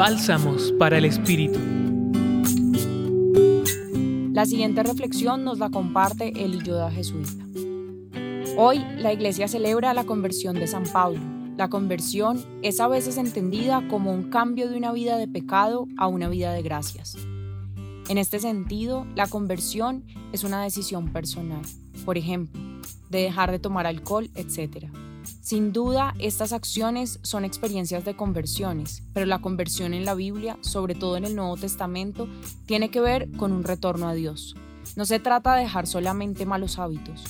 Bálsamos para el Espíritu. La siguiente reflexión nos la comparte el Yoda jesuita. Hoy la iglesia celebra la conversión de San Pablo. La conversión es a veces entendida como un cambio de una vida de pecado a una vida de gracias. En este sentido, la conversión es una decisión personal, por ejemplo, de dejar de tomar alcohol, etc. Sin duda, estas acciones son experiencias de conversiones, pero la conversión en la Biblia, sobre todo en el Nuevo Testamento, tiene que ver con un retorno a Dios. No se trata de dejar solamente malos hábitos.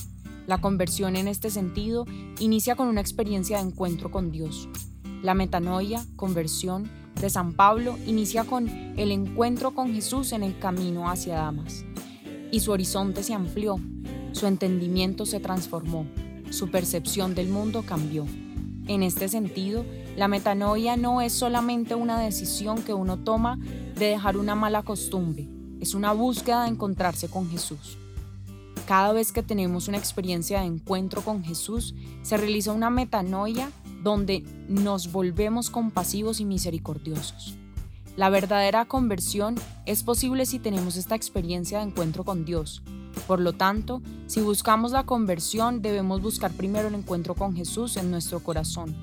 La conversión en este sentido inicia con una experiencia de encuentro con Dios. La metanoia, conversión, de San Pablo inicia con el encuentro con Jesús en el camino hacia Damas. Y su horizonte se amplió, su entendimiento se transformó, su percepción del mundo cambió. En este sentido, la metanoia no es solamente una decisión que uno toma de dejar una mala costumbre, es una búsqueda de encontrarse con Jesús. Cada vez que tenemos una experiencia de encuentro con Jesús, se realiza una metanoia donde nos volvemos compasivos y misericordiosos. La verdadera conversión es posible si tenemos esta experiencia de encuentro con Dios. Por lo tanto, si buscamos la conversión, debemos buscar primero el encuentro con Jesús en nuestro corazón.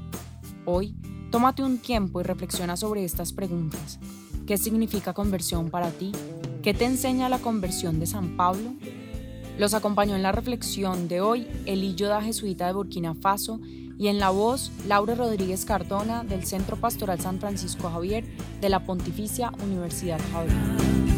Hoy, tómate un tiempo y reflexiona sobre estas preguntas. ¿Qué significa conversión para ti? ¿Qué te enseña la conversión de San Pablo? Los acompañó en la reflexión de hoy el da jesuita de Burkina Faso y en la voz Laura Rodríguez Cardona del Centro Pastoral San Francisco Javier de la Pontificia Universidad Javier.